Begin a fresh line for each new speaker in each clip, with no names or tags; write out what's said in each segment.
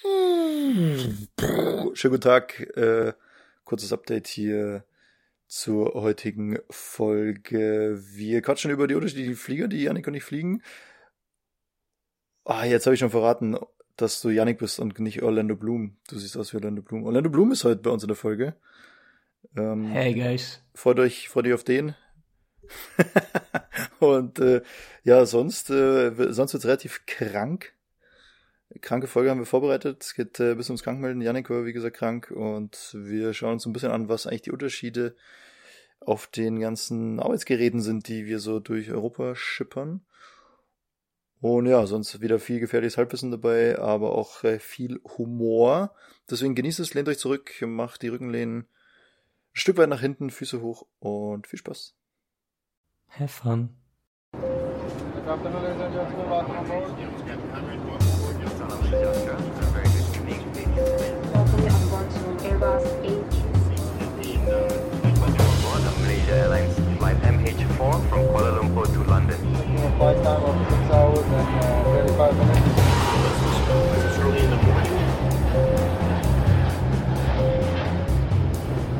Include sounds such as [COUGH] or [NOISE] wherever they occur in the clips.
Schönen guten Tag. Äh, kurzes Update hier zur heutigen Folge. Wir quatschen über die unterschiedlichen Flieger, die Yannick und ich fliegen. Ah, jetzt habe ich schon verraten, dass du Yannick bist und nicht Orlando Bloom. Du siehst aus wie Orlando Bloom. Orlando Bloom ist heute bei uns in der Folge.
Ähm, hey guys.
Freut euch, freut euch auf den. [LAUGHS] und äh, ja, sonst, äh, sonst wird's relativ krank. Kranke Folge haben wir vorbereitet. Es geht äh, bis ums Krankmelden. Janik war, wie gesagt, krank. Und wir schauen uns ein bisschen an, was eigentlich die Unterschiede auf den ganzen Arbeitsgeräten sind, die wir so durch Europa schippern. Und ja, sonst wieder viel gefährliches Halbwissen dabei, aber auch äh, viel Humor. Deswegen genießt es, lehnt euch zurück, macht die Rückenlehnen ein Stück weit nach hinten, Füße hoch und viel Spaß.
Have fun.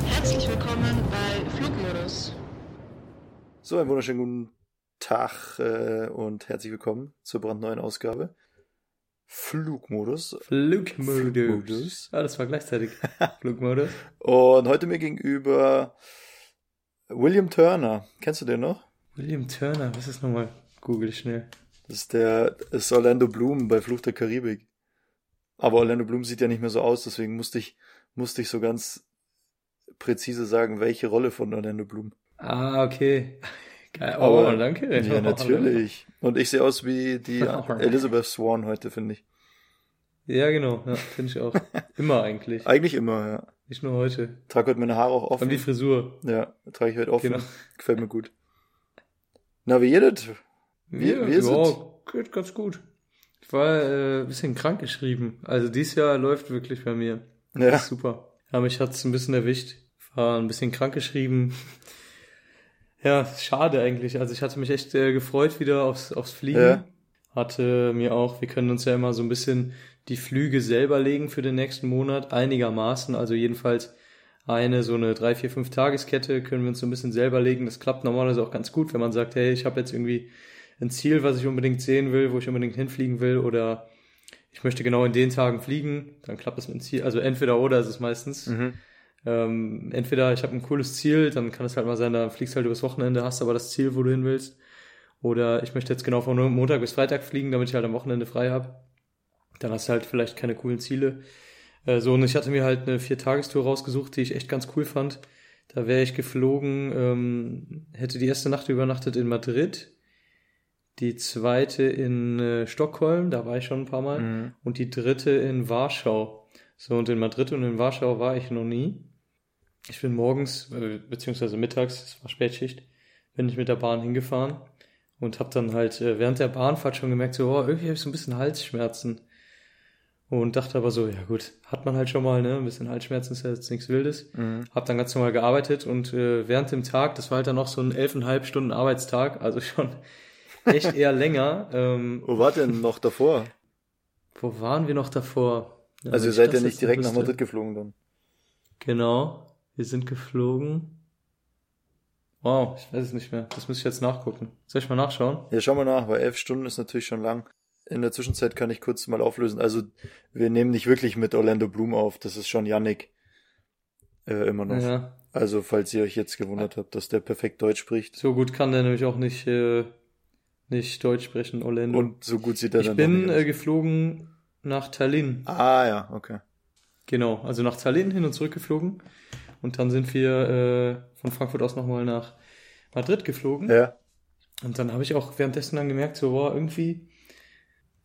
Herzlich willkommen bei Flugmodus.
So, einen wunderschönen guten Tag äh, und herzlich willkommen zur brandneuen Ausgabe. Flugmodus.
Flugmodus. Flugmodus. Ah, das war gleichzeitig. Flugmodus. [LAUGHS]
Und heute mir gegenüber William Turner. Kennst du den noch?
William Turner, was ist nochmal? Google schnell.
Das ist der, das ist Orlando Bloom bei Fluch der Karibik. Aber Orlando Bloom sieht ja nicht mehr so aus, deswegen musste ich, musste ich so ganz präzise sagen, welche Rolle von Orlando Bloom.
Ah, okay.
Geil. Oh, Aber, danke. Ja, natürlich. Und ich sehe aus wie die [LAUGHS] Elizabeth Swan heute, finde ich.
Ja, genau. Ja, finde ich auch. [LAUGHS] Immer eigentlich.
Eigentlich immer, ja.
Nicht nur heute.
Trage heute meine Haare auch offen.
Und die Frisur.
Ja, trage ich heute offen. Genau. Gefällt mir gut. Na, wie jedet?
Wie, ja, wie ist ja, es? Geht ganz gut. Ich war äh, ein bisschen krank geschrieben. Also dieses Jahr läuft wirklich bei mir. Ja. Super. Aber mich hat's ein bisschen erwischt. War ein bisschen krank geschrieben. Ja, schade eigentlich. Also ich hatte mich echt äh, gefreut wieder aufs, aufs Fliegen. Ja. Hatte mir auch, wir können uns ja immer so ein bisschen die Flüge selber legen für den nächsten Monat, einigermaßen. Also jedenfalls eine so eine drei, vier, fünf Tageskette können wir uns so ein bisschen selber legen. Das klappt normalerweise auch ganz gut, wenn man sagt, hey, ich habe jetzt irgendwie ein Ziel, was ich unbedingt sehen will, wo ich unbedingt hinfliegen will oder ich möchte genau in den Tagen fliegen, dann klappt das mit dem Ziel. Also entweder oder ist es meistens. Mhm. Ähm, entweder ich habe ein cooles Ziel, dann kann es halt mal sein, da fliegst halt übers Wochenende, hast aber das Ziel, wo du hin willst. Oder ich möchte jetzt genau von Montag bis Freitag fliegen, damit ich halt am Wochenende frei habe. Dann hast du halt vielleicht keine coolen Ziele. Äh, so, und ich hatte mir halt eine Vier-Tagestour rausgesucht, die ich echt ganz cool fand. Da wäre ich geflogen, ähm, hätte die erste Nacht übernachtet in Madrid, die zweite in äh, Stockholm, da war ich schon ein paar Mal, mhm. und die dritte in Warschau. So, und in Madrid und in Warschau war ich noch nie. Ich bin morgens, äh, beziehungsweise mittags, es war Spätschicht, bin ich mit der Bahn hingefahren und habe dann halt äh, während der Bahnfahrt schon gemerkt, so, oh, irgendwie habe ich so ein bisschen Halsschmerzen. Und dachte aber so, ja gut, hat man halt schon mal, ne? Ein bisschen Halsschmerzen ist ja jetzt nichts Wildes. Mhm. Hab dann ganz normal gearbeitet und äh, während dem Tag, das war halt dann noch so ein elfeinhalb Stunden Arbeitstag, also [LAUGHS] schon echt eher länger. Ähm,
Wo war denn noch davor?
Wo waren wir noch davor?
Ja, also ihr seid ja nicht direkt nach Madrid geflogen dann.
Genau, wir sind geflogen. Wow, ich weiß es nicht mehr. Das muss ich jetzt nachgucken. Soll ich mal nachschauen?
Ja, schau mal nach, weil elf Stunden ist natürlich schon lang. In der Zwischenzeit kann ich kurz mal auflösen. Also wir nehmen nicht wirklich mit Orlando Bloom auf. Das ist schon Yannick äh, immer noch. Ja. Also falls ihr euch jetzt gewundert habt, dass der perfekt Deutsch spricht.
So gut kann der nämlich auch nicht äh, nicht Deutsch sprechen, Orlando.
Und so gut sieht er
ich
dann
Ich bin äh, geflogen nach Tallinn.
Ah ja, okay.
Genau, also nach Tallinn hin und zurück geflogen. Und dann sind wir äh, von Frankfurt aus nochmal nach Madrid geflogen.
Ja.
Und dann habe ich auch währenddessen dann gemerkt, so, boah, irgendwie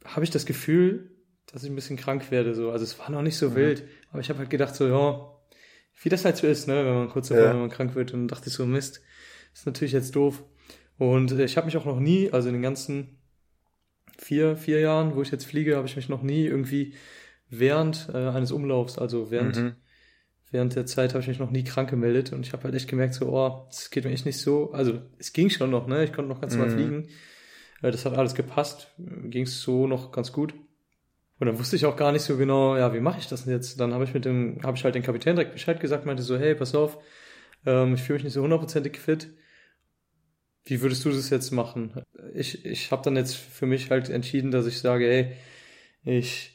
habe ich das Gefühl, dass ich ein bisschen krank werde. So. Also es war noch nicht so mhm. wild, aber ich habe halt gedacht, so, ja, wie das halt so ist, ne, wenn man kurz davor, ja. wenn man krank wird. Und dann dachte ich so, Mist, ist natürlich jetzt doof. Und ich habe mich auch noch nie, also in den ganzen vier, vier Jahren, wo ich jetzt fliege, habe ich mich noch nie irgendwie während äh, eines Umlaufs, also während, mhm. während der Zeit habe ich mich noch nie krank gemeldet und ich habe halt echt gemerkt, so, oh, das geht mir echt nicht so. Also es ging schon noch, ne? Ich konnte noch ganz mhm. normal fliegen. Äh, das hat alles gepasst, ging es so noch ganz gut. Und dann wusste ich auch gar nicht so genau, ja, wie mache ich das denn jetzt? Dann habe ich mit dem, habe ich halt den Kapitän direkt Bescheid gesagt, meinte so, hey, pass auf, ähm, ich fühle mich nicht so hundertprozentig fit. Wie würdest du das jetzt machen? Ich, ich habe dann jetzt für mich halt entschieden, dass ich sage, hey, ich,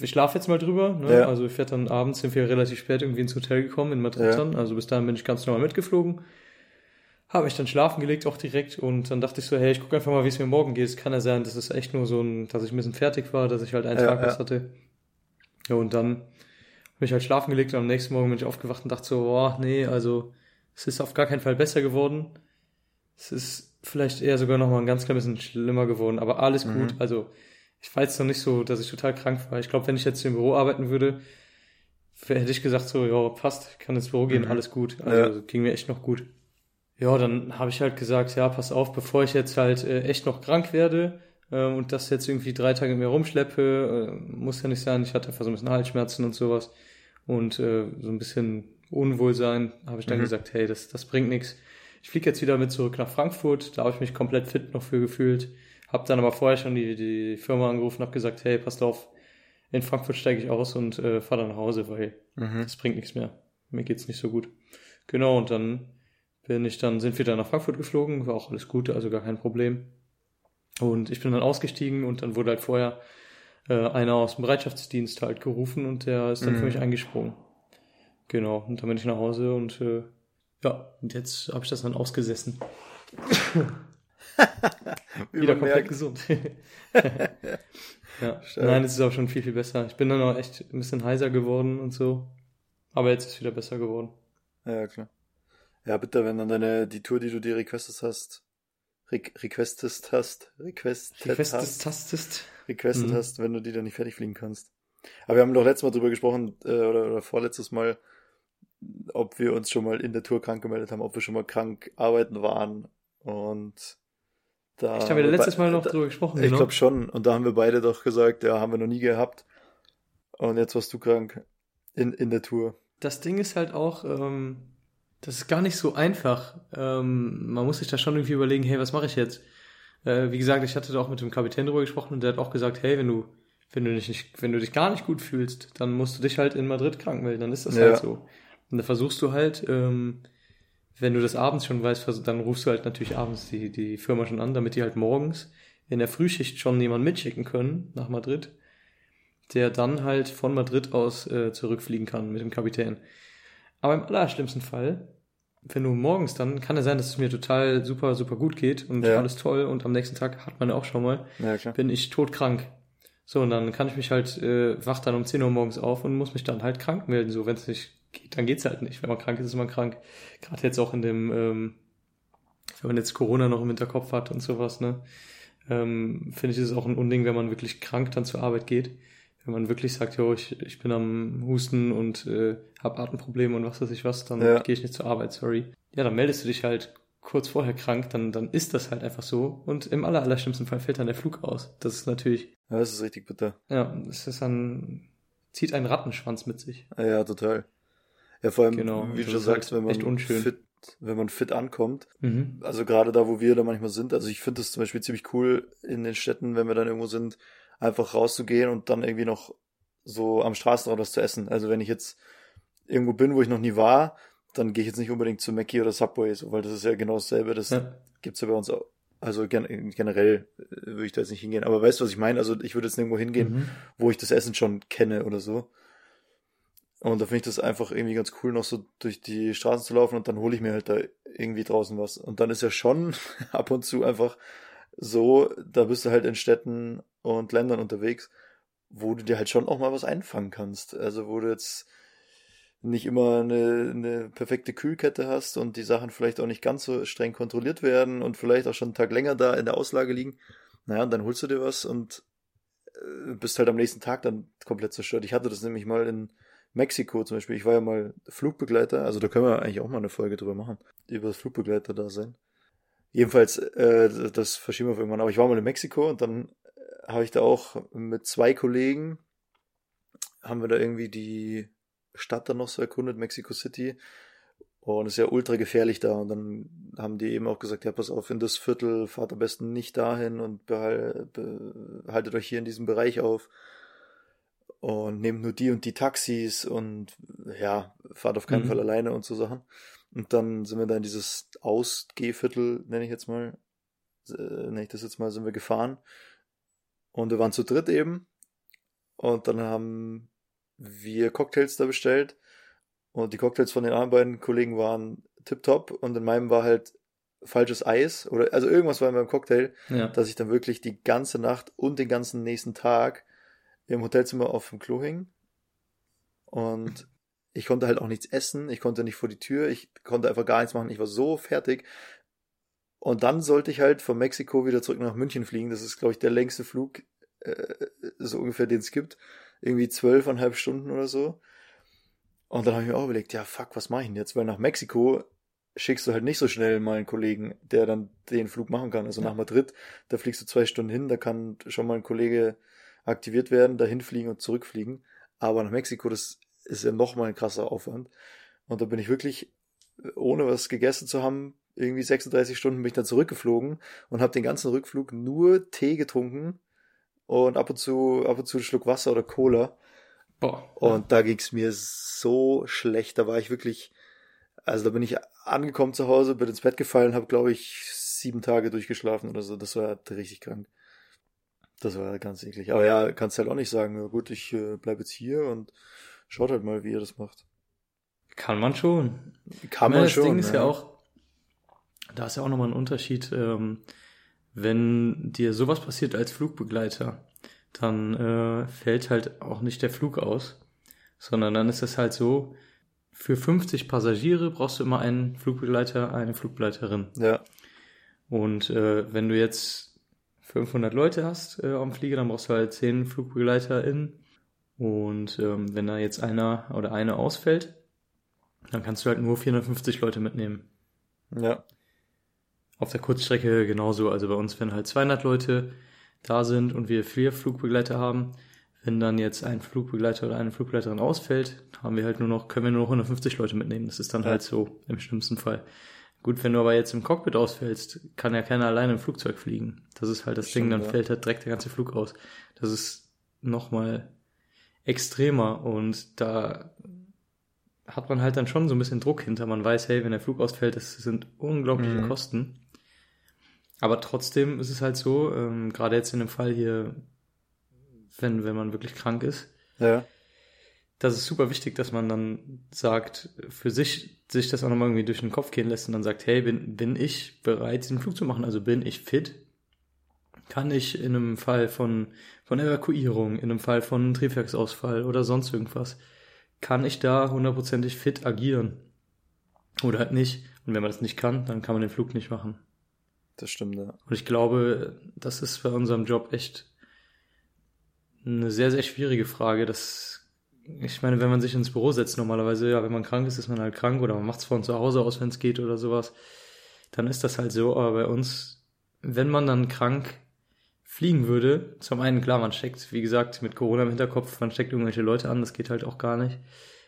ich schlafe jetzt mal drüber. Ne? Ja. Also ich werde dann abends, sind wir relativ spät irgendwie ins Hotel gekommen in Madrid ja. dann. Also bis dahin bin ich ganz normal mitgeflogen habe ich dann schlafen gelegt auch direkt und dann dachte ich so, hey, ich gucke einfach mal, wie es mir morgen geht. Es kann ja sein, dass es echt nur so ein, dass ich ein bisschen fertig war, dass ich halt einen ja, Tag was hatte. Ja, und dann habe ich halt schlafen gelegt und am nächsten Morgen bin ich aufgewacht und dachte so, boah, nee, also es ist auf gar keinen Fall besser geworden. Es ist vielleicht eher sogar noch mal ein ganz klein bisschen schlimmer geworden, aber alles mhm. gut. Also ich jetzt noch nicht so, dass ich total krank war. Ich glaube, wenn ich jetzt im Büro arbeiten würde, hätte ich gesagt so, ja, passt, kann ins Büro gehen, mhm. alles gut. Also ja. ging mir echt noch gut. Ja, dann habe ich halt gesagt, ja, pass auf, bevor ich jetzt halt äh, echt noch krank werde äh, und das jetzt irgendwie drei Tage mit mir rumschleppe, äh, muss ja nicht sein. Ich hatte einfach so ein bisschen Halsschmerzen und sowas und äh, so ein bisschen Unwohlsein, habe ich dann mhm. gesagt, hey, das, das bringt nichts. Ich fliege jetzt wieder mit zurück nach Frankfurt, da habe ich mich komplett fit noch für gefühlt. Hab dann aber vorher schon die, die Firma angerufen, habe gesagt, hey, passt auf, in Frankfurt steige ich aus und äh, fahre dann nach Hause, weil mhm. das bringt nichts mehr. Mir geht's nicht so gut. Genau, und dann bin ich dann, sind wir dann nach Frankfurt geflogen, war auch alles gut, also gar kein Problem. Und ich bin dann ausgestiegen und dann wurde halt vorher äh, einer aus dem Bereitschaftsdienst halt gerufen und der ist dann mhm. für mich eingesprungen. Genau, und dann bin ich nach Hause und äh, ja, und jetzt habe ich das dann ausgesessen. [LAUGHS] Wieder komplett gesund. [LAUGHS] [LAUGHS] ja. Nein, es ist auch schon viel, viel besser. Ich bin dann auch echt ein bisschen heiser geworden und so. Aber jetzt ist es wieder besser geworden.
Ja, klar. Ja, bitte, wenn dann deine, die Tour, die du dir requestet hast, re requestet hast, requestet, requestet hast, requestet mhm. hast, wenn du die dann nicht fertig fliegen kannst. Aber wir haben doch letztes Mal drüber gesprochen, äh, oder, oder vorletztes Mal, ob wir uns schon mal in der Tour krank gemeldet haben, ob wir schon mal krank arbeiten waren und
da. Ich habe ja letztes Mal noch da, drüber gesprochen.
Ich glaube schon. Und da haben wir beide doch gesagt, ja, haben wir noch nie gehabt. Und jetzt warst du krank in, in der Tour.
Das Ding ist halt auch, ähm, das ist gar nicht so einfach. Ähm, man muss sich da schon irgendwie überlegen, hey, was mache ich jetzt? Äh, wie gesagt, ich hatte da auch mit dem Kapitän drüber gesprochen und der hat auch gesagt, hey, wenn du, wenn du dich nicht, wenn du dich gar nicht gut fühlst, dann musst du dich halt in Madrid krank melden, dann ist das ja. halt so. Und da versuchst du halt, ähm, wenn du das abends schon weißt, dann rufst du halt natürlich abends die, die Firma schon an, damit die halt morgens in der Frühschicht schon jemanden mitschicken können nach Madrid, der dann halt von Madrid aus äh, zurückfliegen kann mit dem Kapitän. Aber im allerschlimmsten Fall, wenn du morgens dann, kann es sein, dass es mir total super, super gut geht und ja. alles toll und am nächsten Tag hat man ja auch schon mal, ja, bin ich todkrank. So, und dann kann ich mich halt, äh, wach dann um 10 Uhr morgens auf und muss mich dann halt krank melden. So, wenn es nicht geht, dann geht's halt nicht. Wenn man krank ist, ist man krank. Gerade jetzt auch in dem, ähm, wenn man jetzt Corona noch im Hinterkopf hat und sowas, ne, ähm, finde ich, ist es auch ein Unding, wenn man wirklich krank dann zur Arbeit geht wenn man wirklich sagt, jo, ich, ich bin am Husten und äh, habe Atemprobleme und was weiß ich was, dann ja. gehe ich nicht zur Arbeit, sorry. Ja, dann meldest du dich halt kurz vorher krank, dann, dann ist das halt einfach so. Und im aller, aller schlimmsten Fall fällt dann der Flug aus. Das ist natürlich.
Ja, das ist richtig bitter.
Ja, es ist dann, zieht einen Rattenschwanz mit sich.
Ja, total. Ja, vor allem, genau, wie du schon sagst, wenn man fit, wenn man fit ankommt. Mhm. Also gerade da, wo wir da manchmal sind. Also ich finde das zum Beispiel ziemlich cool in den Städten, wenn wir dann irgendwo sind, einfach rauszugehen und dann irgendwie noch so am Straßenrand was zu essen. Also wenn ich jetzt irgendwo bin, wo ich noch nie war, dann gehe ich jetzt nicht unbedingt zu Mackie oder Subway, so, weil das ist ja genau dasselbe. Das ja. gibt's ja bei uns auch. Also gen generell äh, würde ich da jetzt nicht hingehen. Aber weißt du, was ich meine? Also ich würde jetzt nirgendwo hingehen, mhm. wo ich das Essen schon kenne oder so. Und da finde ich das einfach irgendwie ganz cool, noch so durch die Straßen zu laufen und dann hole ich mir halt da irgendwie draußen was. Und dann ist ja schon [LAUGHS] ab und zu einfach so, da bist du halt in Städten und Ländern unterwegs, wo du dir halt schon auch mal was einfangen kannst. Also wo du jetzt nicht immer eine, eine perfekte Kühlkette hast und die Sachen vielleicht auch nicht ganz so streng kontrolliert werden und vielleicht auch schon einen Tag länger da in der Auslage liegen. Naja, und dann holst du dir was und äh, bist halt am nächsten Tag dann komplett zerstört. Ich hatte das nämlich mal in Mexiko zum Beispiel. Ich war ja mal Flugbegleiter, also da können wir eigentlich auch mal eine Folge drüber machen, über das Flugbegleiter da sein. Jedenfalls, äh, das verschieben wir auf irgendwann. Aber ich war mal in Mexiko und dann äh, habe ich da auch mit zwei Kollegen, haben wir da irgendwie die Stadt dann noch so erkundet, Mexico City. Und es ist ja ultra gefährlich da. Und dann haben die eben auch gesagt, ja, pass auf, in das Viertel fahrt am besten nicht dahin und behaltet euch hier in diesem Bereich auf. Und nehmt nur die und die Taxis und ja, fahrt auf keinen mhm. Fall alleine und so Sachen. Und dann sind wir da in dieses Ausgehviertel, nenne ich jetzt mal, äh, nenne ich das jetzt mal, sind wir gefahren. Und wir waren zu dritt eben. Und dann haben wir Cocktails da bestellt. Und die Cocktails von den anderen beiden Kollegen waren tipptopp. Und in meinem war halt falsches Eis oder also irgendwas war in meinem Cocktail, ja. dass ich dann wirklich die ganze Nacht und den ganzen nächsten Tag im Hotelzimmer auf dem Klo hing. Und ich konnte halt auch nichts essen, ich konnte nicht vor die Tür, ich konnte einfach gar nichts machen, ich war so fertig. Und dann sollte ich halt von Mexiko wieder zurück nach München fliegen. Das ist, glaube ich, der längste Flug, äh, so ungefähr, den es gibt. Irgendwie zwölfeinhalb Stunden oder so. Und dann habe ich mir auch überlegt, ja, fuck, was mache ich denn jetzt? Weil nach Mexiko schickst du halt nicht so schnell mal einen Kollegen, der dann den Flug machen kann. Also ja. nach Madrid, da fliegst du zwei Stunden hin, da kann schon mal ein Kollege aktiviert werden, dahin fliegen und zurückfliegen. Aber nach Mexiko, das ist ja nochmal ein krasser Aufwand. Und da bin ich wirklich, ohne was gegessen zu haben, irgendwie 36 Stunden bin ich dann zurückgeflogen und habe den ganzen Rückflug nur Tee getrunken und ab und zu, ab und zu einen Schluck Wasser oder Cola. Boah. Und da ging's mir so schlecht. Da war ich wirklich, also da bin ich angekommen zu Hause, bin ins Bett gefallen, habe glaube ich sieben Tage durchgeschlafen oder so. Das war richtig krank. Das war ganz eklig. Aber ja, kannst halt auch nicht sagen, ja gut, ich äh, bleibe jetzt hier und schaut halt mal, wie ihr das macht.
Kann man schon. Kann man das schon. Das Ding ist ja. ja auch, da ist ja auch nochmal ein Unterschied, ähm, wenn dir sowas passiert als Flugbegleiter, dann äh, fällt halt auch nicht der Flug aus, sondern dann ist es halt so, für 50 Passagiere brauchst du immer einen Flugbegleiter, eine Flugbegleiterin. Ja. Und äh, wenn du jetzt 500 Leute hast äh, am Flieger, dann brauchst du halt 10 FlugbegleiterInnen. Und ähm, wenn da jetzt einer oder eine ausfällt, dann kannst du halt nur 450 Leute mitnehmen. Ja. Auf der Kurzstrecke genauso. Also bei uns, wenn halt 200 Leute da sind und wir vier Flugbegleiter haben, wenn dann jetzt ein Flugbegleiter oder eine Flugbegleiterin ausfällt, haben wir halt nur noch, können wir nur noch 150 Leute mitnehmen. Das ist dann ja. halt so im schlimmsten Fall. Gut, wenn du aber jetzt im Cockpit ausfällst, kann ja keiner alleine im Flugzeug fliegen. Das ist halt das Stimmt, Ding, dann ja. fällt halt direkt der ganze Flug aus. Das ist nochmal extremer und da hat man halt dann schon so ein bisschen Druck hinter. Man weiß, hey, wenn der Flug ausfällt, das sind unglaubliche mhm. Kosten. Aber trotzdem ist es halt so, ähm, gerade jetzt in dem Fall hier wenn, wenn man wirklich krank ist. Ja. Das ist super wichtig, dass man dann sagt, für sich, sich das auch nochmal irgendwie durch den Kopf gehen lässt und dann sagt, hey, bin, bin ich bereit, diesen Flug zu machen? Also bin ich fit? Kann ich in einem Fall von, von Evakuierung, in einem Fall von Triebwerksausfall oder sonst irgendwas, kann ich da hundertprozentig fit agieren? Oder halt nicht. Und wenn man das nicht kann, dann kann man den Flug nicht machen.
Das stimmt, ja.
Und ich glaube, das ist bei unserem Job echt eine sehr, sehr schwierige Frage. Das, ich meine, wenn man sich ins Büro setzt, normalerweise, ja, wenn man krank ist, ist man halt krank oder man macht es von zu Hause aus, wenn es geht oder sowas, dann ist das halt so. Aber bei uns, wenn man dann krank fliegen würde, zum einen, klar, man steckt, wie gesagt, mit Corona im Hinterkopf, man steckt irgendwelche Leute an, das geht halt auch gar nicht.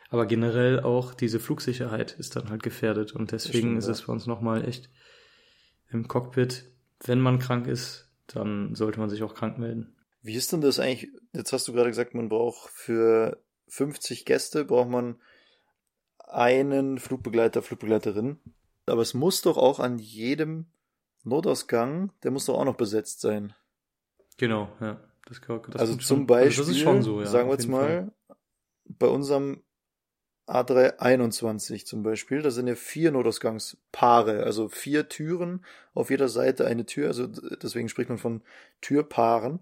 Aber generell auch diese Flugsicherheit ist dann halt gefährdet und deswegen ist es bei uns nochmal echt im Cockpit, wenn man krank ist, dann sollte man sich auch krank melden.
Wie ist denn das eigentlich? Jetzt hast du gerade gesagt, man braucht für 50 Gäste braucht man einen Flugbegleiter, Flugbegleiterin. Aber es muss doch auch an jedem Notausgang, der muss doch auch noch besetzt sein.
Genau, ja. Das,
das also zum schon, Beispiel, also so, ja, sagen wir jetzt mal, Fall. bei unserem A321 zum Beispiel, da sind ja vier Notausgangspaare, also vier Türen, auf jeder Seite eine Tür, also deswegen spricht man von Türpaaren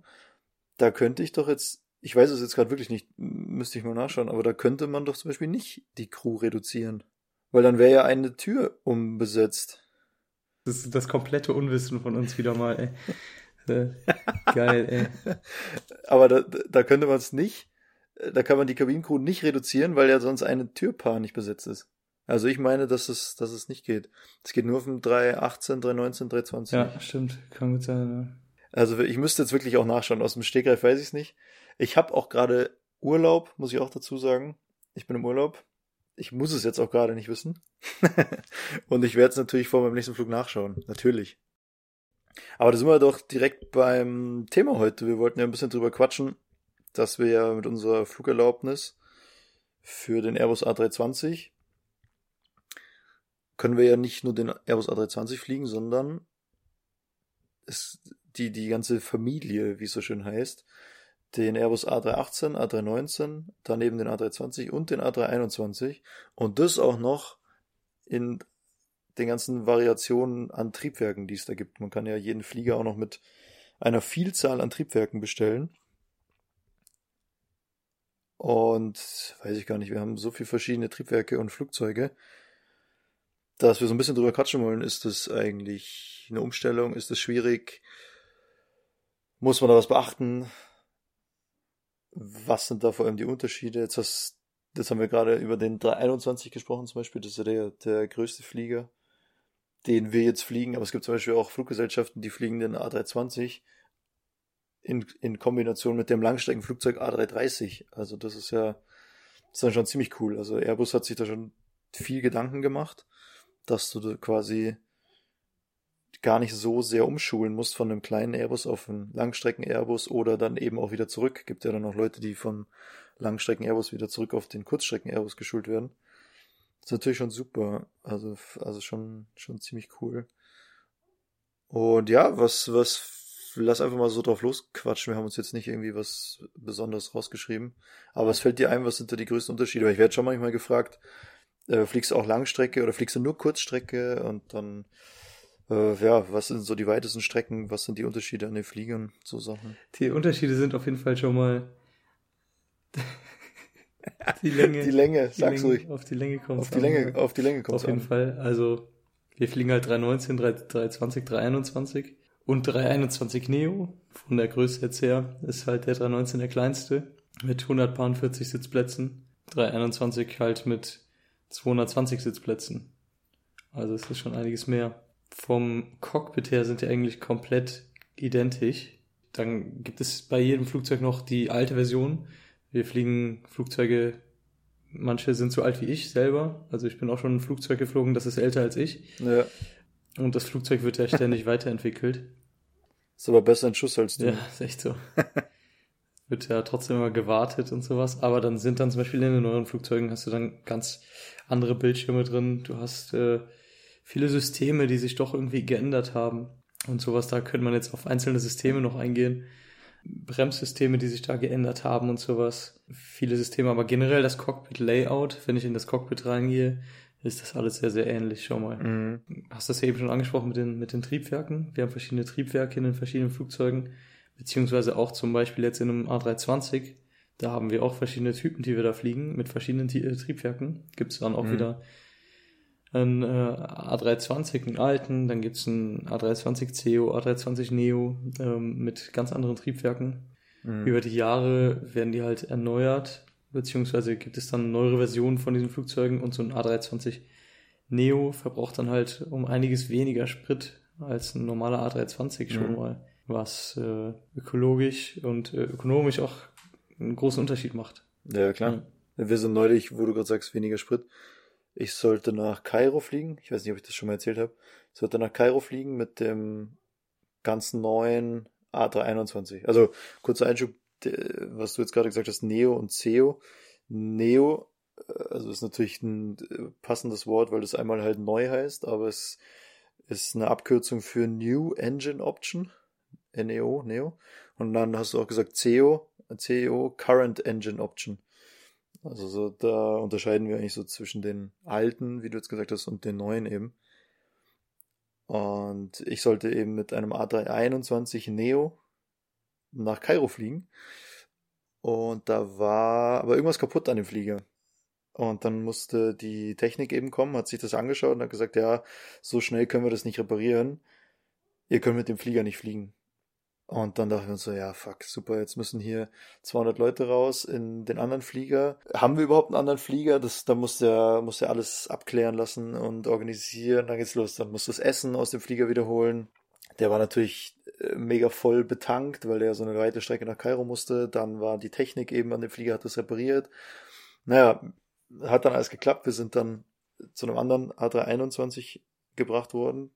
da könnte ich doch jetzt, ich weiß es jetzt gerade wirklich nicht, müsste ich mal nachschauen, aber da könnte man doch zum Beispiel nicht die Crew reduzieren. Weil dann wäre ja eine Tür umbesetzt.
Das ist das komplette Unwissen von uns wieder mal, ey. Äh, [LAUGHS] geil, ey.
Aber da, da könnte man es nicht, da kann man die Kabinencrew nicht reduzieren, weil ja sonst eine Türpaar nicht besetzt ist. Also ich meine, dass es, dass es nicht geht. Es geht nur auf dem 318, 319, 320.
Ja, stimmt. Kann gut sein, ja.
Also ich müsste jetzt wirklich auch nachschauen. Aus dem Stegreif weiß ich es nicht. Ich habe auch gerade Urlaub, muss ich auch dazu sagen. Ich bin im Urlaub. Ich muss es jetzt auch gerade nicht wissen. [LAUGHS] und ich werde es natürlich vor meinem nächsten Flug nachschauen. Natürlich. Aber da sind wir doch direkt beim Thema heute. Wir wollten ja ein bisschen drüber quatschen. dass wir ja mit unserer Flugerlaubnis für den Airbus A320 können wir ja nicht nur den Airbus A320 fliegen, sondern es, die, die ganze Familie, wie es so schön heißt, den Airbus A318, A319, daneben den A320 und den A321 und das auch noch in den ganzen Variationen an Triebwerken, die es da gibt. Man kann ja jeden Flieger auch noch mit einer Vielzahl an Triebwerken bestellen. Und weiß ich gar nicht, wir haben so viele verschiedene Triebwerke und Flugzeuge, dass wir so ein bisschen drüber quatschen wollen. Ist das eigentlich eine Umstellung? Ist das schwierig? Muss man da was beachten? Was sind da vor allem die Unterschiede? Jetzt, hast, jetzt haben wir gerade über den 321 gesprochen zum Beispiel. Das ist der, der größte Flieger, den wir jetzt fliegen. Aber es gibt zum Beispiel auch Fluggesellschaften, die fliegen den A320 in, in Kombination mit dem Langstreckenflugzeug A330. Also das ist ja, das ist dann schon ziemlich cool. Also Airbus hat sich da schon viel Gedanken gemacht, dass du da quasi gar nicht so sehr umschulen musst von einem kleinen Airbus auf einen Langstrecken-Airbus oder dann eben auch wieder zurück. Gibt ja dann noch Leute, die vom Langstrecken-Airbus wieder zurück auf den Kurzstrecken-Airbus geschult werden. Das ist natürlich schon super. Also, also schon, schon ziemlich cool. Und ja, was, was lass einfach mal so drauf losquatschen. Wir haben uns jetzt nicht irgendwie was Besonderes rausgeschrieben. Aber was fällt dir ein, was sind da die größten Unterschiede? Weil ich werde schon manchmal gefragt, äh, fliegst du auch Langstrecke oder fliegst du nur Kurzstrecke? Und dann, äh, ja, was sind so die weitesten Strecken? Was sind die Unterschiede an den Fliegern? So Sachen.
Die Unterschiede sind auf jeden Fall schon mal [LAUGHS] die Länge.
Die Länge, sag's
Länge,
ruhig.
Auf die Länge kommt
Auf die Länge, auf die Länge kommt
Auf jeden
an.
Fall. Also, wir fliegen halt 319, 320, 321. Und 321 Neo, von der Größe jetzt her, ist halt der 319 der kleinste, mit 140 Sitzplätzen. 321 halt mit 220 Sitzplätzen. Also es ist schon einiges mehr. Vom Cockpit her sind die eigentlich komplett identisch. Dann gibt es bei jedem Flugzeug noch die alte Version. Wir fliegen Flugzeuge, manche sind so alt wie ich selber. Also ich bin auch schon ein Flugzeug geflogen, das ist älter als ich.
Ja.
Und das Flugzeug wird ja [LAUGHS] ständig weiterentwickelt.
Ist aber besser in Schuss als du.
Ja, ist echt so. [LAUGHS] wird ja trotzdem immer gewartet und sowas. Aber dann sind dann zum Beispiel in den neuen Flugzeugen hast du dann ganz andere Bildschirme drin. Du hast äh, viele Systeme, die sich doch irgendwie geändert haben. Und sowas, da könnte man jetzt auf einzelne Systeme noch eingehen. Bremssysteme, die sich da geändert haben und sowas. Viele Systeme, aber generell das Cockpit-Layout, wenn ich in das Cockpit reingehe, ist das alles sehr, sehr ähnlich. Schau mal.
Mhm.
Hast du das ja eben schon angesprochen mit den, mit den Triebwerken? Wir haben verschiedene Triebwerke in den verschiedenen Flugzeugen, beziehungsweise auch zum Beispiel jetzt in einem A320. Da haben wir auch verschiedene Typen, die wir da fliegen, mit verschiedenen äh, Triebwerken. Gibt es dann auch
Mhm.
wieder einen äh, A320, einen alten, dann gibt's einen A320 CEO, A320 Neo ähm, mit ganz anderen Triebwerken.
Mhm.
Über die Jahre werden die halt erneuert, beziehungsweise gibt es dann neuere Versionen von diesen Flugzeugen und so ein A320 Neo verbraucht dann halt um einiges weniger Sprit als ein normaler A320 schon
Mhm.
mal, was äh, ökologisch und äh, ökonomisch auch einen großen Unterschied macht.
Ja, klar. Wir sind neulich, wo du gerade sagst, weniger Sprit. Ich sollte nach Kairo fliegen. Ich weiß nicht, ob ich das schon mal erzählt habe. Ich sollte nach Kairo fliegen mit dem ganz neuen A321. Also, kurzer Einschub, was du jetzt gerade gesagt hast, Neo und CEO. Neo, äh, also ist natürlich ein äh, passendes Wort, weil das einmal halt neu heißt, aber es ist eine Abkürzung für New Engine Option. NEO, Neo. Und dann hast du auch gesagt CEO, CEO, Current Engine Option. Also so, da unterscheiden wir eigentlich so zwischen den alten, wie du jetzt gesagt hast, und den neuen eben. Und ich sollte eben mit einem A321 Neo nach Kairo fliegen. Und da war aber irgendwas kaputt an dem Flieger. Und dann musste die Technik eben kommen, hat sich das angeschaut und hat gesagt, ja, so schnell können wir das nicht reparieren. Ihr könnt mit dem Flieger nicht fliegen. Und dann dachten wir uns so, ja, fuck, super, jetzt müssen hier 200 Leute raus in den anderen Flieger. Haben wir überhaupt einen anderen Flieger? Das, da muss der, muss der alles abklären lassen und organisieren. Dann geht's los. Dann musst du das Essen aus dem Flieger wiederholen. Der war natürlich äh, mega voll betankt, weil der so eine weite Strecke nach Kairo musste. Dann war die Technik eben an dem Flieger, hat das repariert. Naja, hat dann alles geklappt. Wir sind dann zu einem anderen A321 gebracht worden,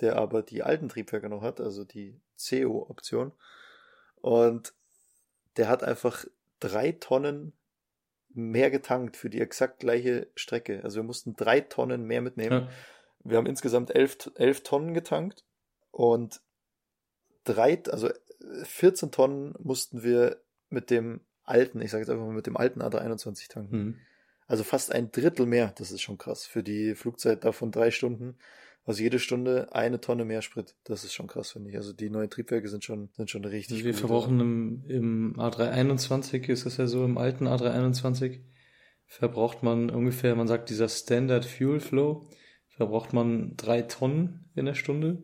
der aber die alten Triebwerke noch hat, also die CO-Option. Und der hat einfach drei Tonnen mehr getankt für die exakt gleiche Strecke. Also wir mussten drei Tonnen mehr mitnehmen. Ja. Wir haben insgesamt elf, elf Tonnen getankt und drei, also 14 Tonnen mussten wir mit dem alten, ich sage jetzt einfach mal mit dem alten A321 tanken. Mhm. Also fast ein Drittel mehr, das ist schon krass. Für die Flugzeit davon drei Stunden also jede Stunde eine Tonne mehr Sprit. Das ist schon krass, finde ich. Also die neuen Triebwerke sind schon, sind schon richtig.
Also wir gut, verbrauchen im, im A321, ist es ja so, im alten A321 verbraucht man ungefähr, man sagt dieser Standard Fuel Flow, verbraucht man drei Tonnen in der Stunde.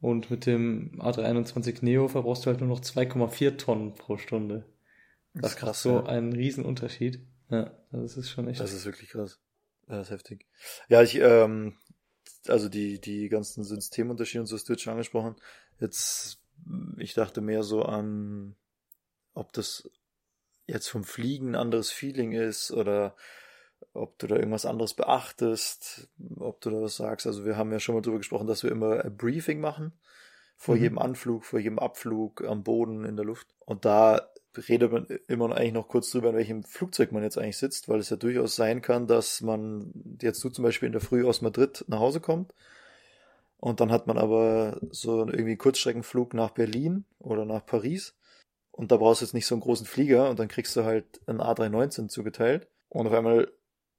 Und mit dem A321 Neo verbrauchst du halt nur noch 2,4 Tonnen pro Stunde. Das, das ist krass. So ja. ein Riesenunterschied. Ja, das ist schon echt.
Das ist wirklich krass. Das ist heftig. Ja, ich, ähm, also die, die ganzen Systemunterschiede und so hast du jetzt schon angesprochen. Jetzt, ich dachte mehr so an, ob das jetzt vom Fliegen ein anderes Feeling ist oder ob du da irgendwas anderes beachtest, ob du da was sagst. Also wir haben ja schon mal drüber gesprochen, dass wir immer ein Briefing machen vor mhm. jedem Anflug, vor jedem Abflug am Boden in der Luft. Und da redet man immer eigentlich noch kurz drüber, in welchem Flugzeug man jetzt eigentlich sitzt, weil es ja durchaus sein kann, dass man jetzt du zum Beispiel in der Früh aus Madrid nach Hause kommt und dann hat man aber so irgendwie einen Kurzstreckenflug nach Berlin oder nach Paris und da brauchst du jetzt nicht so einen großen Flieger und dann kriegst du halt einen A319 zugeteilt und auf einmal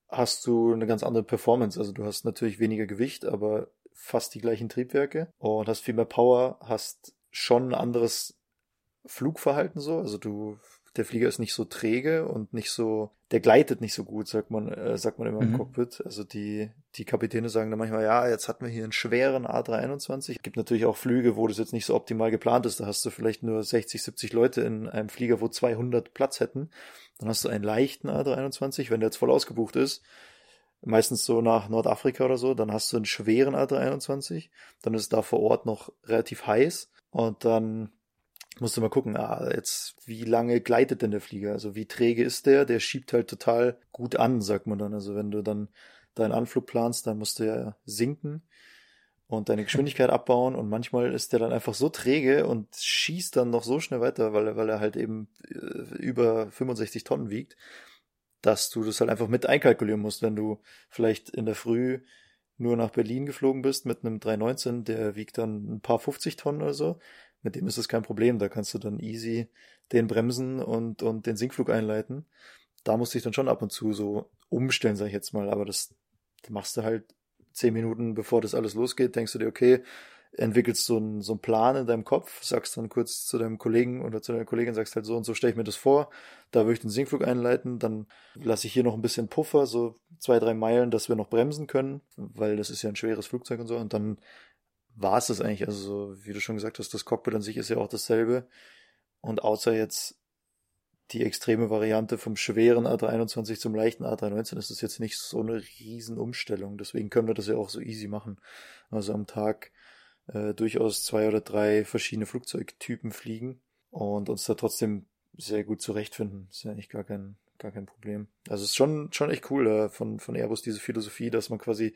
hast du eine ganz andere Performance. Also du hast natürlich weniger Gewicht, aber fast die gleichen Triebwerke und hast viel mehr Power, hast schon ein anderes Flugverhalten so. Also du, der Flieger ist nicht so träge und nicht so, der gleitet nicht so gut, sagt man, äh, sagt man immer mhm. im Cockpit. Also die, die Kapitäne sagen dann manchmal, ja, jetzt hatten wir hier einen schweren A321. Gibt natürlich auch Flüge, wo das jetzt nicht so optimal geplant ist. Da hast du vielleicht nur 60, 70 Leute in einem Flieger, wo 200 Platz hätten. Dann hast du einen leichten A321, wenn der jetzt voll ausgebucht ist. Meistens so nach Nordafrika oder so, dann hast du einen schweren A321, dann ist es da vor Ort noch relativ heiß und dann musst du mal gucken, ah, jetzt, wie lange gleitet denn der Flieger? Also wie träge ist der? Der schiebt halt total gut an, sagt man dann. Also wenn du dann deinen Anflug planst, dann musst du ja sinken und deine Geschwindigkeit [LAUGHS] abbauen und manchmal ist der dann einfach so träge und schießt dann noch so schnell weiter, weil er, weil er halt eben äh, über 65 Tonnen wiegt, dass du das halt einfach mit einkalkulieren musst, wenn du vielleicht in der Früh nur nach Berlin geflogen bist mit einem 319, der wiegt dann ein paar 50 Tonnen oder so, mit dem ist es kein Problem. Da kannst du dann easy den bremsen und, und den Sinkflug einleiten. Da musste ich dann schon ab und zu so umstellen, sag ich jetzt mal. Aber das machst du halt zehn Minuten, bevor das alles losgeht, denkst du dir, okay, entwickelst so einen, so einen Plan in deinem Kopf, sagst dann kurz zu deinem Kollegen oder zu deiner Kollegin, sagst halt so und so stelle ich mir das vor, da würde ich den Sinkflug einleiten, dann lasse ich hier noch ein bisschen Puffer, so zwei, drei Meilen, dass wir noch bremsen können, weil das ist ja ein schweres Flugzeug und so und dann war es das eigentlich. Also, so, wie du schon gesagt hast, das Cockpit an sich ist ja auch dasselbe. Und außer jetzt die extreme Variante vom schweren A321 zum leichten A319 ist es jetzt nicht so eine Riesenumstellung. Deswegen können wir das ja auch so easy machen. Also am Tag äh, durchaus zwei oder drei verschiedene Flugzeugtypen fliegen und uns da trotzdem sehr gut zurechtfinden. Ist ja eigentlich gar kein, gar kein Problem. Also es ist schon, schon echt cool äh, von, von Airbus diese Philosophie, dass man quasi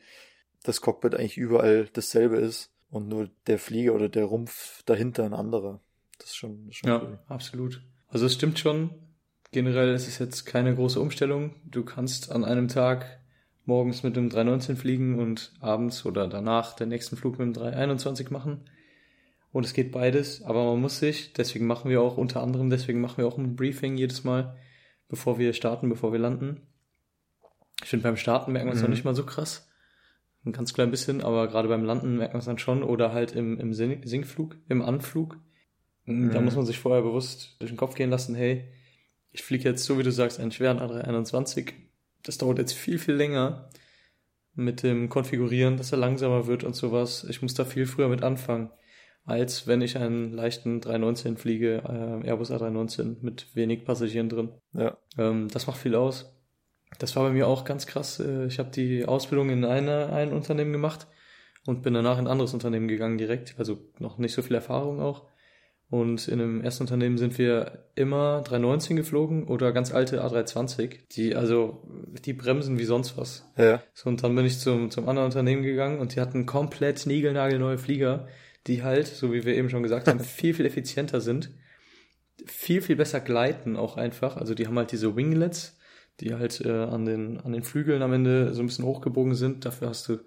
das Cockpit eigentlich überall dasselbe ist und nur der Flieger oder der Rumpf dahinter ein anderer. Das ist schon, schon
ja, cool. absolut. Also es stimmt schon. Generell ist es jetzt keine große Umstellung. Du kannst an einem Tag morgens mit dem 319 fliegen und abends oder danach den nächsten Flug mit dem 321 machen. Und es geht beides, aber man muss sich, deswegen machen wir auch unter anderem, deswegen machen wir auch ein Briefing jedes Mal, bevor wir starten, bevor wir landen. Ich finde, beim Starten merkt man es mhm. noch nicht mal so krass ein ganz klein bisschen, aber gerade beim Landen merkt man es dann schon oder halt im, im Sinkflug, im Anflug. Mhm. Da muss man sich vorher bewusst durch den Kopf gehen lassen, hey, ich fliege jetzt, so wie du sagst, einen schweren A321. Das dauert jetzt viel, viel länger mit dem Konfigurieren, dass er langsamer wird und sowas. Ich muss da viel früher mit anfangen, als wenn ich einen leichten 319 fliege, äh, Airbus A319 mit wenig Passagieren drin. Ja. Ähm, das macht viel aus. Das war bei mir auch ganz krass. Äh, ich habe die Ausbildung in einer, ein Unternehmen gemacht und bin danach in ein anderes Unternehmen gegangen direkt. Also noch nicht so viel Erfahrung auch. Und in dem ersten Unternehmen sind wir immer 319 geflogen oder ganz alte A320, die also die bremsen wie sonst was. Ja. So, und dann bin ich zum, zum anderen Unternehmen gegangen und die hatten komplett niegelnagelneue Flieger, die halt, so wie wir eben schon gesagt haben, [LAUGHS] viel, viel effizienter sind viel, viel besser gleiten auch einfach. Also die haben halt diese Winglets, die halt äh, an, den, an den Flügeln am Ende so ein bisschen hochgebogen sind. Dafür hast du,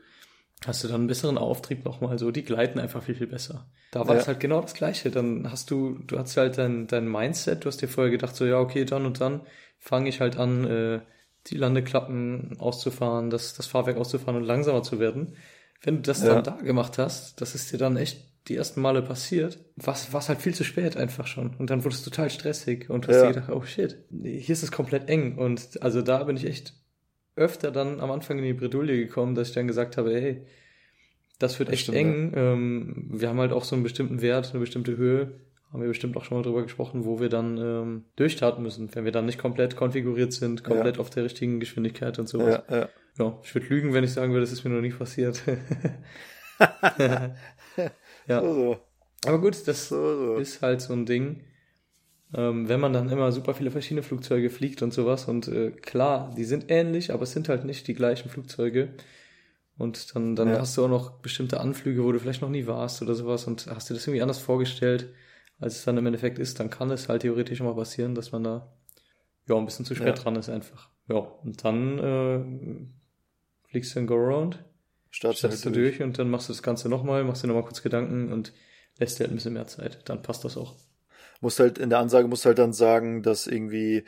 hast du dann einen besseren Auftrieb nochmal so. Die gleiten einfach viel, viel besser. Da war es halt genau das Gleiche. Dann hast du, du hast halt dein, dein Mindset, du hast dir vorher gedacht, so ja, okay, dann und dann fange ich halt an, äh, die Landeklappen auszufahren, das, das Fahrwerk auszufahren und langsamer zu werden. Wenn du das ja. dann da gemacht hast, das ist dir dann echt die ersten Male passiert, was was halt viel zu spät einfach schon. Und dann wurde es total stressig und hast ja. dir gedacht, oh shit, hier ist es komplett eng. Und also da bin ich echt öfter dann am Anfang in die Bredouille gekommen, dass ich dann gesagt habe, hey, das wird das echt stimmt, eng. Ja. Ähm, wir haben halt auch so einen bestimmten Wert, eine bestimmte Höhe. Haben wir bestimmt auch schon mal drüber gesprochen, wo wir dann ähm, durchstarten müssen, wenn wir dann nicht komplett konfiguriert sind, komplett ja. auf der richtigen Geschwindigkeit und sowas. Ja, ja. ich würde lügen, wenn ich sagen würde, das ist mir noch nie passiert. [LAUGHS] Ja. So, so. Aber gut, das so, so. ist halt so ein Ding. Ähm, wenn man dann immer super viele verschiedene Flugzeuge fliegt und sowas und äh, klar, die sind ähnlich, aber es sind halt nicht die gleichen Flugzeuge. Und dann, dann ja. hast du auch noch bestimmte Anflüge, wo du vielleicht noch nie warst oder sowas und hast dir das irgendwie anders vorgestellt, als es dann im Endeffekt ist, dann kann es halt theoretisch mal passieren, dass man da ja ein bisschen zu spät ja. dran ist einfach. Ja, und dann äh, fliegst du in Go-Round Startst, Startst du durch. und dann machst du das Ganze nochmal, machst dir nochmal kurz Gedanken und lässt dir halt ein bisschen mehr Zeit. Dann passt das auch.
Musst halt, in der Ansage musst halt dann sagen, dass irgendwie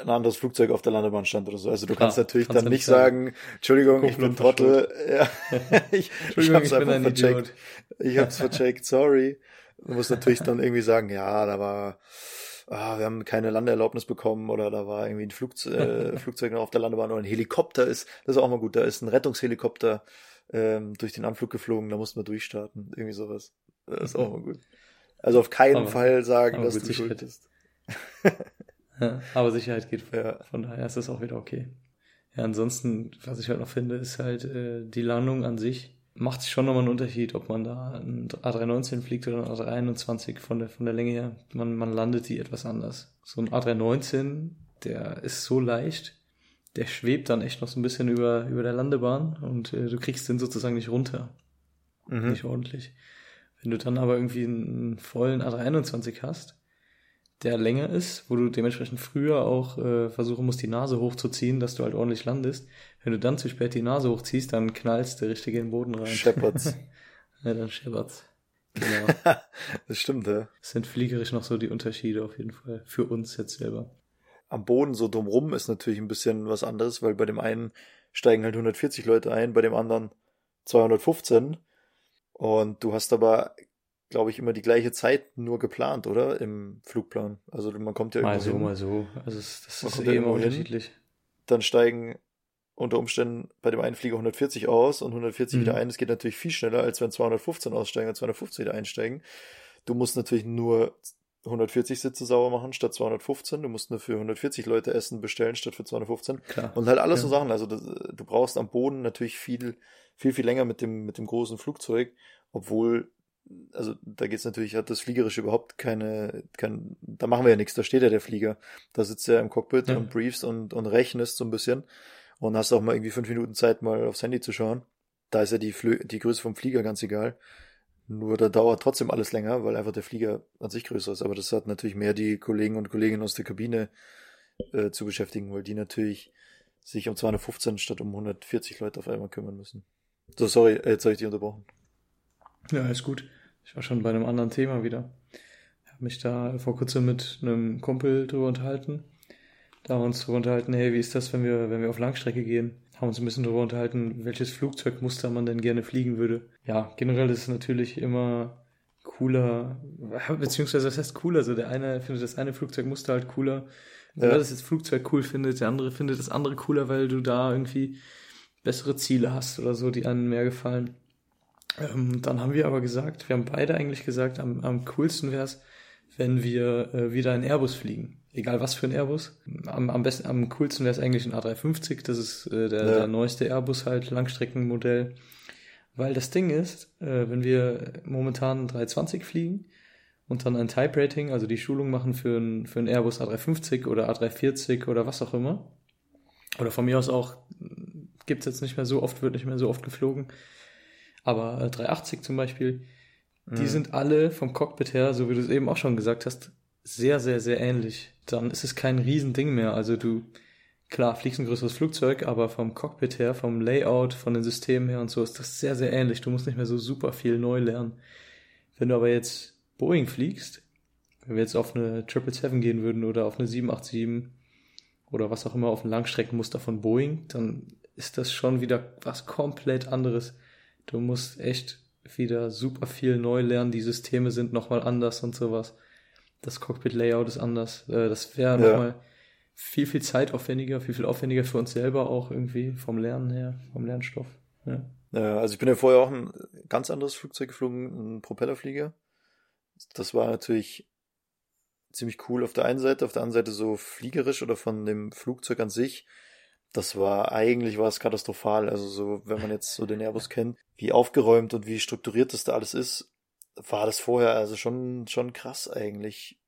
ein anderes Flugzeug auf der Landebahn stand oder so. Also du Klar, kannst natürlich kannst dann nicht sagen, [LAUGHS] [LAUGHS] Entschuldigung, ich bin Trottel. Ja. ich, ich hab's ich einfach vercheckt. Idiot. Ich hab's vercheckt, sorry. Du musst natürlich dann irgendwie sagen, ja, da war ah, wir haben keine Landeerlaubnis bekommen oder da war irgendwie ein Flugze äh, [LAUGHS] Flugzeug noch auf der Landebahn oder ein Helikopter ist, das ist auch mal gut, da ist ein Rettungshelikopter ähm, durch den Anflug geflogen, da mussten wir durchstarten, irgendwie sowas. Das ist auch mal gut. Also auf keinen aber, Fall sagen, dass du schuld bist. [LAUGHS]
ja, aber Sicherheit geht, ja. von daher ist das auch wieder okay. Ja, ansonsten, was ich halt noch finde, ist halt äh, die Landung an sich macht sich schon nochmal einen Unterschied, ob man da ein A319 fliegt oder ein A321 von der, von der Länge her. Man, man landet die etwas anders. So ein A319, der ist so leicht, der schwebt dann echt noch so ein bisschen über, über der Landebahn und äh, du kriegst den sozusagen nicht runter. Mhm. Nicht ordentlich. Wenn du dann aber irgendwie einen vollen A321 hast, der länger ist, wo du dementsprechend früher auch äh, versuchen musst, die Nase hochzuziehen, dass du halt ordentlich landest. Wenn du dann zu spät die Nase hochziehst, dann knallst du richtig in den Boden rein. Scheppert's. [LAUGHS] ja, dann scheppert's. Genau. [LAUGHS]
das stimmt, ja.
Das sind fliegerisch noch so die Unterschiede auf jeden Fall. Für uns jetzt selber.
Am Boden so drumrum ist natürlich ein bisschen was anderes, weil bei dem einen steigen halt 140 Leute ein, bei dem anderen 215. Und du hast aber glaube ich, immer die gleiche Zeit nur geplant, oder? Im Flugplan. Also man kommt ja
Mal so, hin. mal so. Also das man ist eh immer unterschiedlich. Hin,
dann steigen unter Umständen bei dem einen Flieger 140 aus und 140 mhm. wieder ein. Das geht natürlich viel schneller, als wenn 215 aussteigen und 250 wieder einsteigen. Du musst natürlich nur 140 Sitze sauber machen statt 215. Du musst nur für 140 Leute Essen bestellen statt für 215. Klar. Und halt alles ja. so Sachen. Also das, du brauchst am Boden natürlich viel, viel, viel länger mit dem, mit dem großen Flugzeug, obwohl also da geht's natürlich, hat das Fliegerische überhaupt keine, kein, da machen wir ja nichts, da steht ja der Flieger. Da sitzt er im Cockpit ja. und briefst und, und rechnest so ein bisschen und hast auch mal irgendwie fünf Minuten Zeit, mal aufs Handy zu schauen. Da ist ja die, Flö die Größe vom Flieger ganz egal. Nur da dauert trotzdem alles länger, weil einfach der Flieger an sich größer ist. Aber das hat natürlich mehr die Kollegen und Kolleginnen aus der Kabine äh, zu beschäftigen, weil die natürlich sich um 215 statt um 140 Leute auf einmal kümmern müssen. So, sorry, jetzt habe ich dich unterbrochen.
Ja, ist gut. Ich war schon bei einem anderen Thema wieder. Ich habe mich da vor kurzem mit einem Kumpel drüber unterhalten. Da haben wir uns drüber unterhalten, hey, wie ist das, wenn wir, wenn wir auf Langstrecke gehen? Haben uns ein bisschen drüber unterhalten, welches Flugzeugmuster man denn gerne fliegen würde. Ja, generell ist es natürlich immer cooler, [LAUGHS] beziehungsweise was heißt cooler? Also der eine findet das eine Flugzeugmuster halt cooler, weil ja. das jetzt Flugzeug cool findet, der andere findet das andere cooler, weil du da irgendwie bessere Ziele hast oder so, die einem mehr gefallen. Ähm, dann haben wir aber gesagt, wir haben beide eigentlich gesagt, am, am coolsten wäre es, wenn wir äh, wieder ein Airbus fliegen. Egal was für ein Airbus. Am, am besten, am coolsten wäre es eigentlich ein A350. Das ist äh, der, ja. der neueste Airbus halt, Langstreckenmodell. Weil das Ding ist, äh, wenn wir momentan 320 fliegen und dann ein Type Rating, also die Schulung machen für ein, für ein Airbus A350 oder A340 oder was auch immer. Oder von mir aus auch, gibt's jetzt nicht mehr so oft, wird nicht mehr so oft geflogen aber äh, 380 zum Beispiel, mhm. die sind alle vom Cockpit her, so wie du es eben auch schon gesagt hast, sehr, sehr, sehr ähnlich. Dann ist es kein Riesending mehr. Also du, klar, fliegst ein größeres Flugzeug, aber vom Cockpit her, vom Layout, von den Systemen her und so ist das sehr, sehr ähnlich. Du musst nicht mehr so super viel neu lernen. Wenn du aber jetzt Boeing fliegst, wenn wir jetzt auf eine 777 gehen würden oder auf eine 787 oder was auch immer auf ein Langstreckenmuster von Boeing, dann ist das schon wieder was komplett anderes. Du musst echt wieder super viel neu lernen. Die Systeme sind nochmal anders und sowas. Das Cockpit-Layout ist anders. Äh, das wäre ja. nochmal viel, viel zeitaufwendiger, viel, viel aufwendiger für uns selber auch irgendwie vom Lernen her, vom Lernstoff. Ja.
Ja, also ich bin ja vorher auch ein ganz anderes Flugzeug geflogen, ein Propellerflieger. Das war natürlich ziemlich cool auf der einen Seite, auf der anderen Seite so fliegerisch oder von dem Flugzeug an sich. Das war eigentlich war es katastrophal. Also so, wenn man jetzt so den Airbus kennt, wie aufgeräumt und wie strukturiert das da alles ist, war das vorher also schon schon krass eigentlich,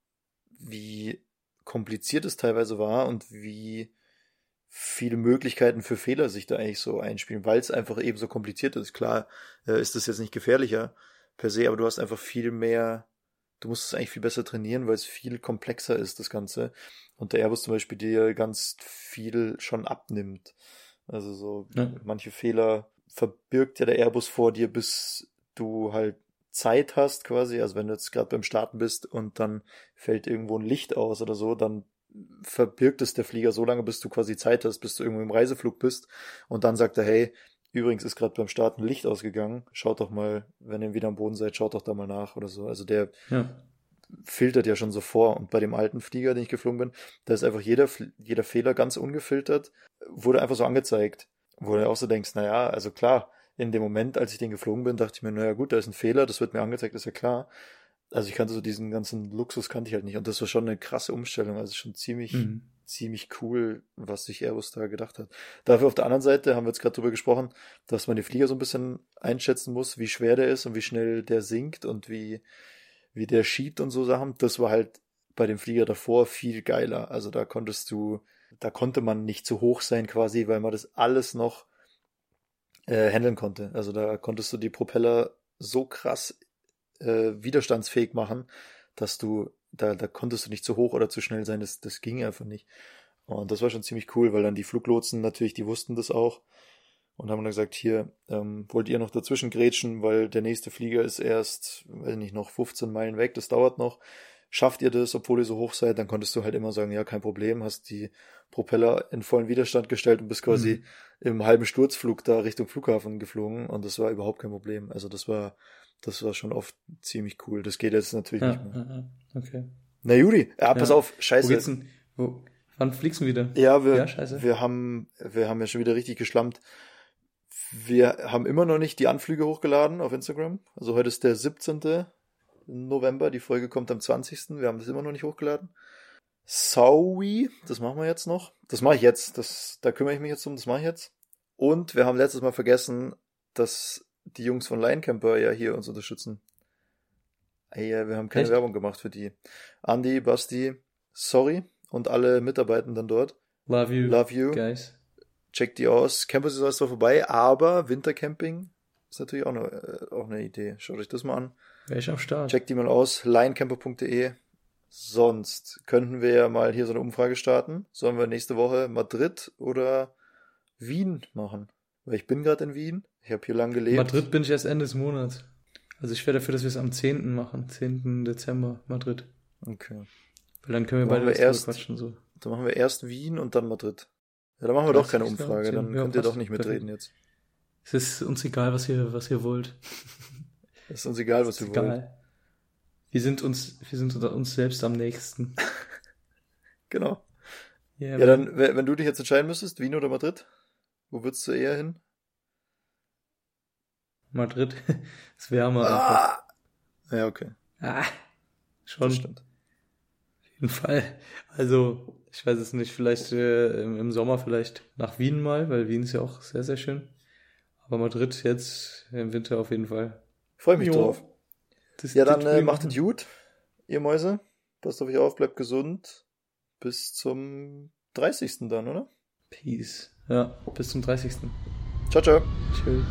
wie kompliziert es teilweise war und wie viele Möglichkeiten für Fehler sich da eigentlich so einspielen, weil es einfach eben so kompliziert ist. Klar äh, ist das jetzt nicht gefährlicher per se, aber du hast einfach viel mehr, du musst es eigentlich viel besser trainieren, weil es viel komplexer ist, das Ganze. Und der Airbus zum Beispiel dir ganz viel schon abnimmt. Also so ja. manche Fehler verbirgt ja der Airbus vor dir, bis du halt Zeit hast quasi. Also wenn du jetzt gerade beim Starten bist und dann fällt irgendwo ein Licht aus oder so, dann verbirgt es der Flieger so lange, bis du quasi Zeit hast, bis du irgendwo im Reiseflug bist. Und dann sagt er, hey, übrigens ist gerade beim Starten Licht ausgegangen. Schaut doch mal, wenn ihr wieder am Boden seid, schaut doch da mal nach oder so. Also der ja. filtert ja schon so vor. Und bei dem alten Flieger, den ich geflogen bin, da ist einfach jeder, jeder Fehler ganz ungefiltert, wurde einfach so angezeigt. Wo du auch so denkst, naja, also klar, in dem Moment, als ich den geflogen bin, dachte ich mir, naja gut, da ist ein Fehler, das wird mir angezeigt, ist ja klar also ich kannte so diesen ganzen Luxus kannte ich halt nicht und das war schon eine krasse Umstellung, also schon ziemlich mhm. Ziemlich cool, was sich Airbus da gedacht hat. Dafür auf der anderen Seite haben wir jetzt gerade drüber gesprochen, dass man den Flieger so ein bisschen einschätzen muss, wie schwer der ist und wie schnell der sinkt und wie wie der schiebt und so Sachen. Das war halt bei dem Flieger davor viel geiler. Also da konntest du, da konnte man nicht zu hoch sein quasi, weil man das alles noch äh, handeln konnte. Also da konntest du die Propeller so krass äh, widerstandsfähig machen, dass du, da, da konntest du nicht zu hoch oder zu schnell sein, das, das ging einfach nicht. Und das war schon ziemlich cool, weil dann die Fluglotsen natürlich, die wussten das auch und haben dann gesagt, hier, ähm, wollt ihr noch dazwischen grätschen, weil der nächste Flieger ist erst, weiß nicht, noch 15 Meilen weg, das dauert noch. Schafft ihr das, obwohl ihr so hoch seid, dann konntest du halt immer sagen, ja, kein Problem, hast die Propeller in vollen Widerstand gestellt und bist quasi mhm. im halben Sturzflug da Richtung Flughafen geflogen und das war überhaupt kein Problem. Also das war das war schon oft ziemlich cool. Das geht jetzt natürlich ja, nicht mehr.
Okay.
Na Juri, ja, pass auf, scheiße.
Wo geht's denn? Wo, wann fliegst du wieder?
Ja, wir, ja, wir haben, wir haben ja schon wieder richtig geschlampt. Wir haben immer noch nicht die Anflüge hochgeladen auf Instagram. Also heute ist der 17. November, die Folge kommt am 20. Wir haben das immer noch nicht hochgeladen. Saui, das machen wir jetzt noch. Das mache ich jetzt. Das, da kümmere ich mich jetzt um, das mache ich jetzt. Und wir haben letztes Mal vergessen, dass die Jungs von Linecamper ja hier uns unterstützen. Ey, wir haben keine Echt? Werbung gemacht für die. Andy, Basti, sorry und alle Mitarbeitenden dort.
Love you.
Love you.
Guys.
Checkt die aus. Campus ist alles zwar vorbei, aber Wintercamping ist natürlich auch eine, äh, auch eine Idee. Schaut euch das mal an.
Wäre ich am Start.
Checkt die mal aus. linecamper.de. Sonst könnten wir ja mal hier so eine Umfrage starten. Sollen wir nächste Woche Madrid oder Wien machen? Weil ich bin gerade in Wien. Ich habe hier lang gelebt.
Madrid bin ich erst Ende des Monats. Also ich wäre dafür, dass wir es am 10. machen. 10. Dezember, Madrid.
Okay.
Weil dann können wir beide
wir erst, quatschen so. Dann machen wir erst Wien und dann Madrid. Ja, dann machen wir das doch keine Umfrage. Dann ja, könnt ihr doch nicht mitreden jetzt.
Es ist uns egal, was ihr, was ihr wollt. [LAUGHS]
Es ist uns egal, was ihr egal. wollt.
Wir sind uns, wir sind uns selbst am nächsten. [LAUGHS]
genau. Yeah, ja, dann, wenn du dich jetzt entscheiden müsstest, Wien oder Madrid, wo würdest du eher hin?
Madrid [LAUGHS] ist wärmer.
Ah! Ja, okay.
Ah, schon. Das stimmt. Auf jeden Fall. Also, ich weiß es nicht, vielleicht äh, im, Sommer vielleicht nach Wien mal, weil Wien ist ja auch sehr, sehr schön. Aber Madrid jetzt im Winter auf jeden Fall.
Freue mich jo. drauf. Das ja, dann äh, macht es gut, ihr Mäuse. Passt auf euch auf, bleibt gesund. Bis zum 30. dann, oder?
Peace. Ja, bis zum 30.
Ciao, ciao.
Tschüss.